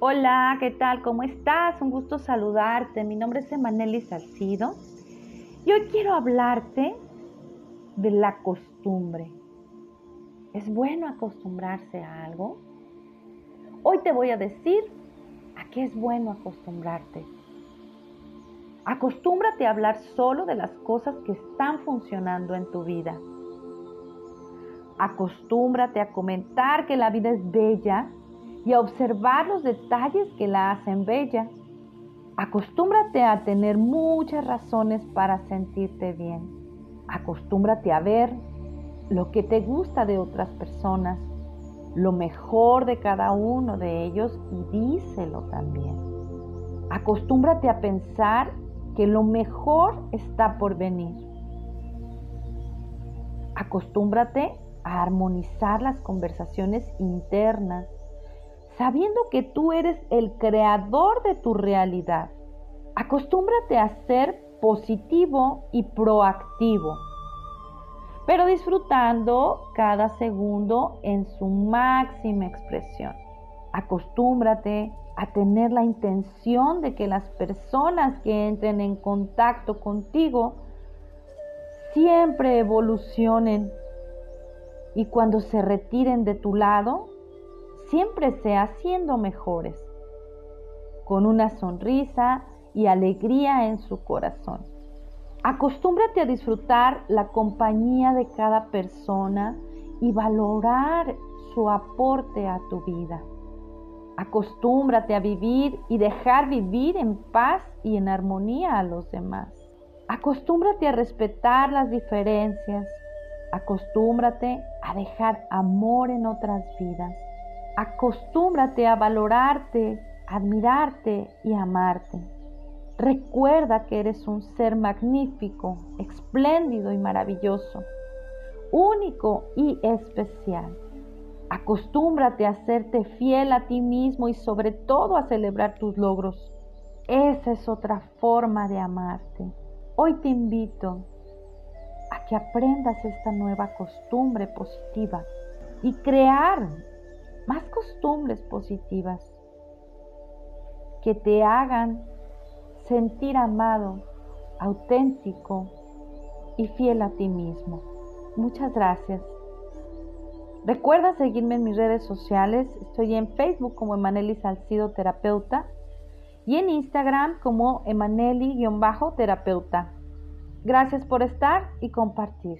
Hola, ¿qué tal? ¿Cómo estás? Un gusto saludarte. Mi nombre es Emanelis Salcido y hoy quiero hablarte de la costumbre. ¿Es bueno acostumbrarse a algo? Hoy te voy a decir a qué es bueno acostumbrarte. Acostúmbrate a hablar solo de las cosas que están funcionando en tu vida. Acostúmbrate a comentar que la vida es bella y a observar los detalles que la hacen bella. Acostúmbrate a tener muchas razones para sentirte bien. Acostúmbrate a ver lo que te gusta de otras personas, lo mejor de cada uno de ellos y díselo también. Acostúmbrate a pensar que lo mejor está por venir. Acostúmbrate a armonizar las conversaciones internas sabiendo que tú eres el creador de tu realidad. Acostúmbrate a ser positivo y proactivo, pero disfrutando cada segundo en su máxima expresión. Acostúmbrate a tener la intención de que las personas que entren en contacto contigo siempre evolucionen y cuando se retiren de tu lado, siempre sea siendo mejores, con una sonrisa y alegría en su corazón. Acostúmbrate a disfrutar la compañía de cada persona y valorar su aporte a tu vida. Acostúmbrate a vivir y dejar vivir en paz y en armonía a los demás. Acostúmbrate a respetar las diferencias. Acostúmbrate a dejar amor en otras vidas. Acostúmbrate a valorarte, admirarte y amarte. Recuerda que eres un ser magnífico, espléndido y maravilloso, único y especial. Acostúmbrate a hacerte fiel a ti mismo y sobre todo a celebrar tus logros. Esa es otra forma de amarte. Hoy te invito a que aprendas esta nueva costumbre positiva y crear más costumbres positivas que te hagan sentir amado, auténtico y fiel a ti mismo. Muchas gracias. Recuerda seguirme en mis redes sociales. Estoy en Facebook como Emaneli Salcido Terapeuta y en Instagram como Emaneli-terapeuta. Gracias por estar y compartir.